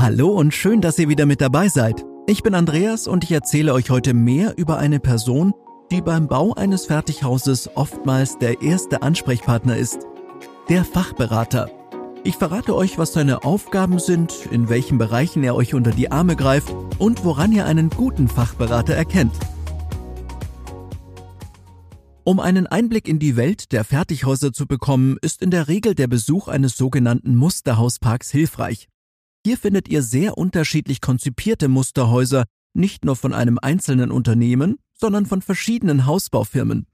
Hallo und schön, dass ihr wieder mit dabei seid. Ich bin Andreas und ich erzähle euch heute mehr über eine Person, die beim Bau eines Fertighauses oftmals der erste Ansprechpartner ist. Der Fachberater. Ich verrate euch, was seine Aufgaben sind, in welchen Bereichen er euch unter die Arme greift und woran ihr einen guten Fachberater erkennt. Um einen Einblick in die Welt der Fertighäuser zu bekommen, ist in der Regel der Besuch eines sogenannten Musterhausparks hilfreich. Hier findet ihr sehr unterschiedlich konzipierte Musterhäuser, nicht nur von einem einzelnen Unternehmen, sondern von verschiedenen Hausbaufirmen.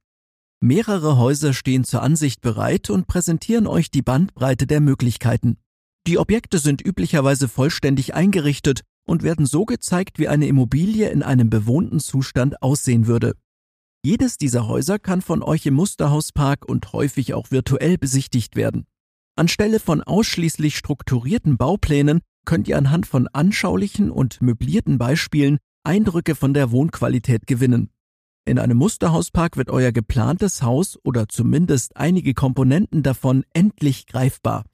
Mehrere Häuser stehen zur Ansicht bereit und präsentieren euch die Bandbreite der Möglichkeiten. Die Objekte sind üblicherweise vollständig eingerichtet und werden so gezeigt, wie eine Immobilie in einem bewohnten Zustand aussehen würde. Jedes dieser Häuser kann von euch im Musterhauspark und häufig auch virtuell besichtigt werden. Anstelle von ausschließlich strukturierten Bauplänen könnt ihr anhand von anschaulichen und möblierten Beispielen Eindrücke von der Wohnqualität gewinnen. In einem Musterhauspark wird euer geplantes Haus oder zumindest einige Komponenten davon endlich greifbar.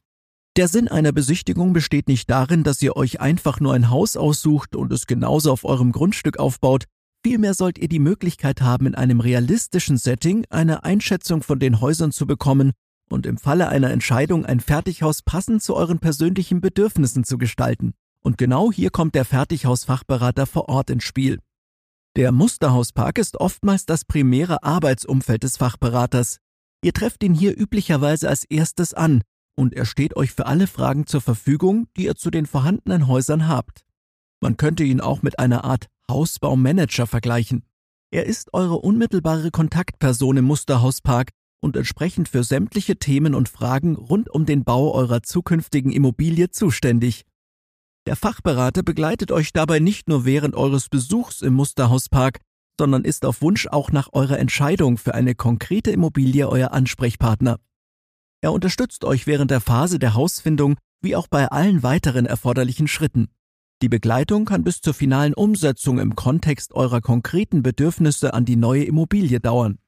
Der Sinn einer Besichtigung besteht nicht darin, dass ihr euch einfach nur ein Haus aussucht und es genauso auf eurem Grundstück aufbaut, vielmehr sollt ihr die Möglichkeit haben, in einem realistischen Setting eine Einschätzung von den Häusern zu bekommen und im Falle einer Entscheidung ein Fertighaus passend zu euren persönlichen Bedürfnissen zu gestalten. Und genau hier kommt der Fertighausfachberater vor Ort ins Spiel. Der Musterhauspark ist oftmals das primäre Arbeitsumfeld des Fachberaters. Ihr trefft ihn hier üblicherweise als erstes an und er steht euch für alle Fragen zur Verfügung, die ihr zu den vorhandenen Häusern habt. Man könnte ihn auch mit einer Art Hausbaumanager vergleichen. Er ist eure unmittelbare Kontaktperson im Musterhauspark und entsprechend für sämtliche Themen und Fragen rund um den Bau eurer zukünftigen Immobilie zuständig. Der Fachberater begleitet euch dabei nicht nur während eures Besuchs im Musterhauspark, sondern ist auf Wunsch auch nach eurer Entscheidung für eine konkrete Immobilie euer Ansprechpartner. Er unterstützt euch während der Phase der Hausfindung wie auch bei allen weiteren erforderlichen Schritten. Die Begleitung kann bis zur finalen Umsetzung im Kontext eurer konkreten Bedürfnisse an die neue Immobilie dauern.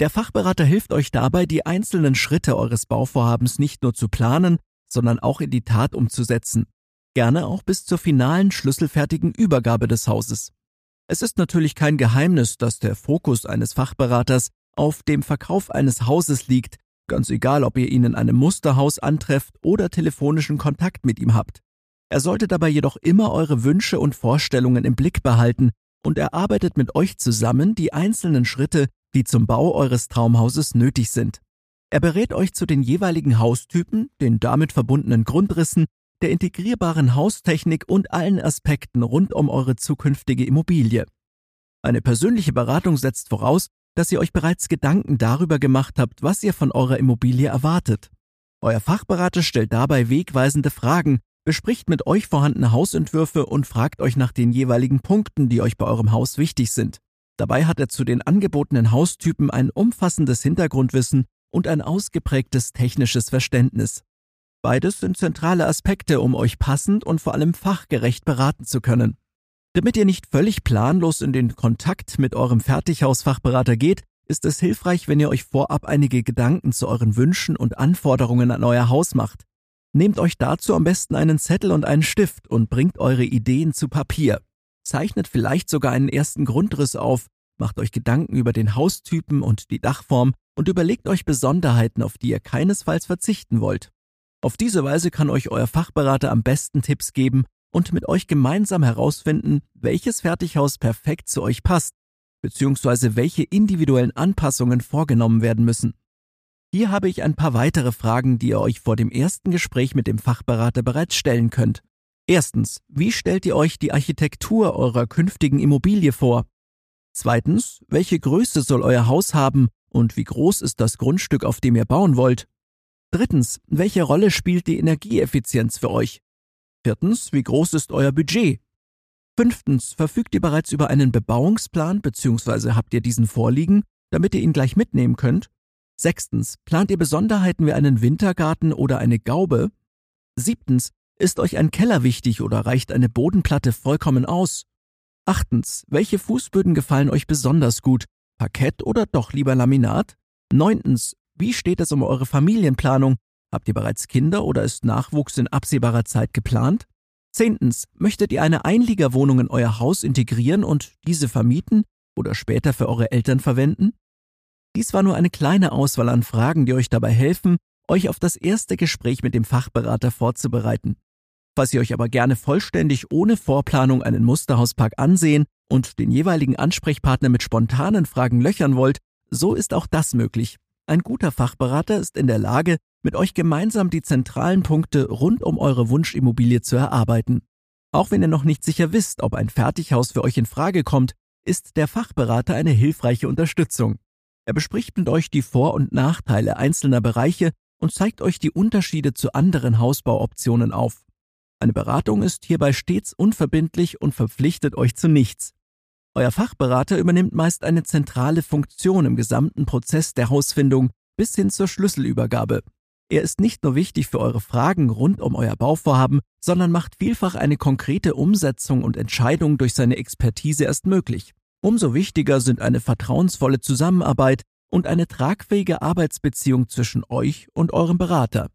Der Fachberater hilft euch dabei, die einzelnen Schritte eures Bauvorhabens nicht nur zu planen, sondern auch in die Tat umzusetzen. Gerne auch bis zur finalen schlüsselfertigen Übergabe des Hauses. Es ist natürlich kein Geheimnis, dass der Fokus eines Fachberaters auf dem Verkauf eines Hauses liegt, ganz egal, ob ihr ihn in einem Musterhaus antrefft oder telefonischen Kontakt mit ihm habt. Er sollte dabei jedoch immer eure Wünsche und Vorstellungen im Blick behalten und er arbeitet mit euch zusammen die einzelnen Schritte die zum Bau eures Traumhauses nötig sind. Er berät euch zu den jeweiligen Haustypen, den damit verbundenen Grundrissen, der integrierbaren Haustechnik und allen Aspekten rund um eure zukünftige Immobilie. Eine persönliche Beratung setzt voraus, dass ihr euch bereits Gedanken darüber gemacht habt, was ihr von eurer Immobilie erwartet. Euer Fachberater stellt dabei wegweisende Fragen, bespricht mit euch vorhandene Hausentwürfe und fragt euch nach den jeweiligen Punkten, die euch bei eurem Haus wichtig sind. Dabei hat er zu den angebotenen Haustypen ein umfassendes Hintergrundwissen und ein ausgeprägtes technisches Verständnis. Beides sind zentrale Aspekte, um euch passend und vor allem fachgerecht beraten zu können. Damit ihr nicht völlig planlos in den Kontakt mit eurem Fertighausfachberater geht, ist es hilfreich, wenn ihr euch vorab einige Gedanken zu euren Wünschen und Anforderungen an euer Haus macht. Nehmt euch dazu am besten einen Zettel und einen Stift und bringt eure Ideen zu Papier zeichnet vielleicht sogar einen ersten Grundriss auf, macht euch Gedanken über den Haustypen und die Dachform und überlegt euch Besonderheiten, auf die ihr keinesfalls verzichten wollt. Auf diese Weise kann euch euer Fachberater am besten Tipps geben und mit euch gemeinsam herausfinden, welches Fertighaus perfekt zu euch passt, beziehungsweise welche individuellen Anpassungen vorgenommen werden müssen. Hier habe ich ein paar weitere Fragen, die ihr euch vor dem ersten Gespräch mit dem Fachberater bereits stellen könnt. Erstens, wie stellt ihr euch die Architektur eurer künftigen Immobilie vor? Zweitens, welche Größe soll euer Haus haben und wie groß ist das Grundstück, auf dem ihr bauen wollt? Drittens, welche Rolle spielt die Energieeffizienz für euch? Viertens, wie groß ist euer Budget? Fünftens, verfügt ihr bereits über einen Bebauungsplan bzw. habt ihr diesen vorliegen, damit ihr ihn gleich mitnehmen könnt? Sechstens, plant ihr Besonderheiten wie einen Wintergarten oder eine Gaube? Siebtens, ist euch ein Keller wichtig oder reicht eine Bodenplatte vollkommen aus? Achtens, welche Fußböden gefallen euch besonders gut? Parkett oder doch lieber Laminat? Neuntens, wie steht es um eure Familienplanung? Habt ihr bereits Kinder oder ist Nachwuchs in absehbarer Zeit geplant? Zehntens, möchtet ihr eine Einliegerwohnung in euer Haus integrieren und diese vermieten oder später für eure Eltern verwenden? Dies war nur eine kleine Auswahl an Fragen, die euch dabei helfen, euch auf das erste Gespräch mit dem Fachberater vorzubereiten. Falls ihr euch aber gerne vollständig ohne Vorplanung einen Musterhauspark ansehen und den jeweiligen Ansprechpartner mit spontanen Fragen löchern wollt, so ist auch das möglich. Ein guter Fachberater ist in der Lage, mit euch gemeinsam die zentralen Punkte rund um eure Wunschimmobilie zu erarbeiten. Auch wenn ihr noch nicht sicher wisst, ob ein Fertighaus für euch in Frage kommt, ist der Fachberater eine hilfreiche Unterstützung. Er bespricht mit euch die Vor- und Nachteile einzelner Bereiche und zeigt euch die Unterschiede zu anderen Hausbauoptionen auf. Eine Beratung ist hierbei stets unverbindlich und verpflichtet euch zu nichts. Euer Fachberater übernimmt meist eine zentrale Funktion im gesamten Prozess der Hausfindung bis hin zur Schlüsselübergabe. Er ist nicht nur wichtig für eure Fragen rund um euer Bauvorhaben, sondern macht vielfach eine konkrete Umsetzung und Entscheidung durch seine Expertise erst möglich. Umso wichtiger sind eine vertrauensvolle Zusammenarbeit und eine tragfähige Arbeitsbeziehung zwischen euch und eurem Berater.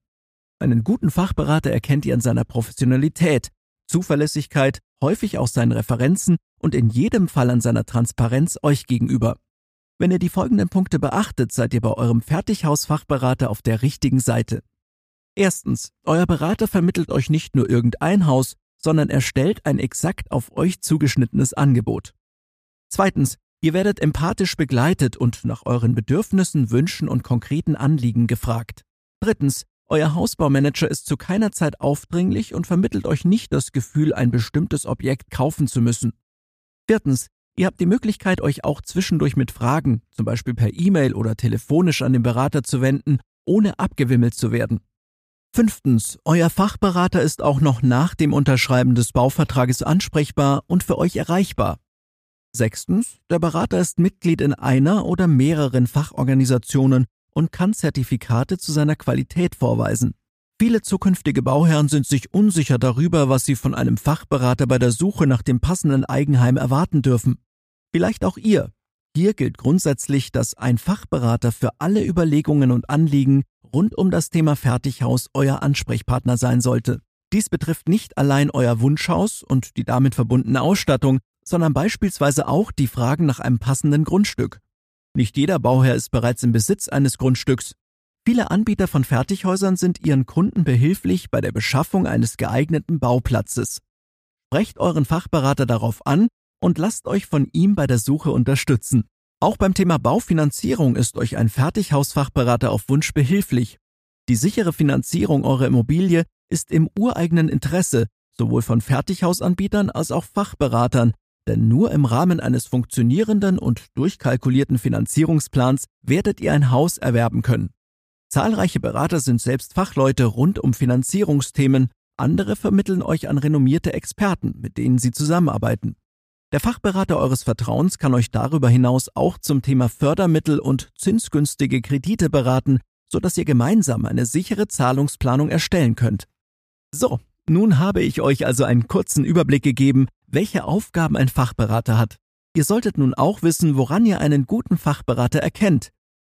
Einen guten Fachberater erkennt ihr an seiner Professionalität, Zuverlässigkeit, häufig auch seinen Referenzen und in jedem Fall an seiner Transparenz euch gegenüber. Wenn ihr die folgenden Punkte beachtet, seid ihr bei eurem Fertighausfachberater auf der richtigen Seite. Erstens, euer Berater vermittelt euch nicht nur irgendein Haus, sondern erstellt ein exakt auf euch zugeschnittenes Angebot. Zweitens, ihr werdet empathisch begleitet und nach euren Bedürfnissen, Wünschen und konkreten Anliegen gefragt. Drittens, euer Hausbaumanager ist zu keiner Zeit aufdringlich und vermittelt euch nicht das Gefühl, ein bestimmtes Objekt kaufen zu müssen. Viertens, Ihr habt die Möglichkeit, euch auch zwischendurch mit Fragen, zum Beispiel per E-Mail oder telefonisch an den Berater zu wenden, ohne abgewimmelt zu werden. Fünftens, euer Fachberater ist auch noch nach dem Unterschreiben des Bauvertrages ansprechbar und für euch erreichbar. Sechstens, der Berater ist Mitglied in einer oder mehreren Fachorganisationen und kann Zertifikate zu seiner Qualität vorweisen. Viele zukünftige Bauherren sind sich unsicher darüber, was sie von einem Fachberater bei der Suche nach dem passenden Eigenheim erwarten dürfen. Vielleicht auch ihr. Hier gilt grundsätzlich, dass ein Fachberater für alle Überlegungen und Anliegen rund um das Thema Fertighaus euer Ansprechpartner sein sollte. Dies betrifft nicht allein euer Wunschhaus und die damit verbundene Ausstattung, sondern beispielsweise auch die Fragen nach einem passenden Grundstück. Nicht jeder Bauherr ist bereits im Besitz eines Grundstücks, Viele Anbieter von Fertighäusern sind ihren Kunden behilflich bei der Beschaffung eines geeigneten Bauplatzes. Sprecht euren Fachberater darauf an und lasst euch von ihm bei der Suche unterstützen. Auch beim Thema Baufinanzierung ist euch ein Fertighausfachberater auf Wunsch behilflich. Die sichere Finanzierung eurer Immobilie ist im ureigenen Interesse, sowohl von Fertighausanbietern als auch Fachberatern, denn nur im Rahmen eines funktionierenden und durchkalkulierten Finanzierungsplans werdet ihr ein Haus erwerben können. Zahlreiche Berater sind selbst Fachleute rund um Finanzierungsthemen, andere vermitteln euch an renommierte Experten, mit denen sie zusammenarbeiten. Der Fachberater eures Vertrauens kann euch darüber hinaus auch zum Thema Fördermittel und zinsgünstige Kredite beraten, sodass ihr gemeinsam eine sichere Zahlungsplanung erstellen könnt. So, nun habe ich euch also einen kurzen Überblick gegeben, welche Aufgaben ein Fachberater hat. Ihr solltet nun auch wissen, woran ihr einen guten Fachberater erkennt.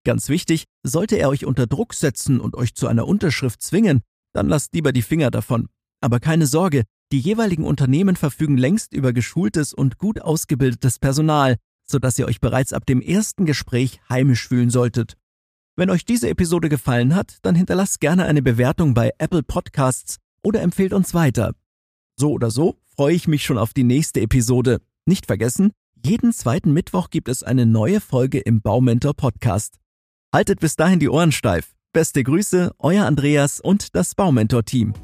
Ganz wichtig, sollte er euch unter Druck setzen und euch zu einer Unterschrift zwingen, dann lasst lieber die Finger davon. Aber keine Sorge, die jeweiligen Unternehmen verfügen längst über geschultes und gut ausgebildetes Personal, sodass ihr euch bereits ab dem ersten Gespräch heimisch fühlen solltet. Wenn euch diese Episode gefallen hat, dann hinterlasst gerne eine Bewertung bei Apple Podcasts oder empfehlt uns weiter. So oder so freue ich mich schon auf die nächste Episode. Nicht vergessen, jeden zweiten Mittwoch gibt es eine neue Folge im Baumentor Podcast. Haltet bis dahin die Ohren steif. Beste Grüße, euer Andreas und das Baumentor-Team.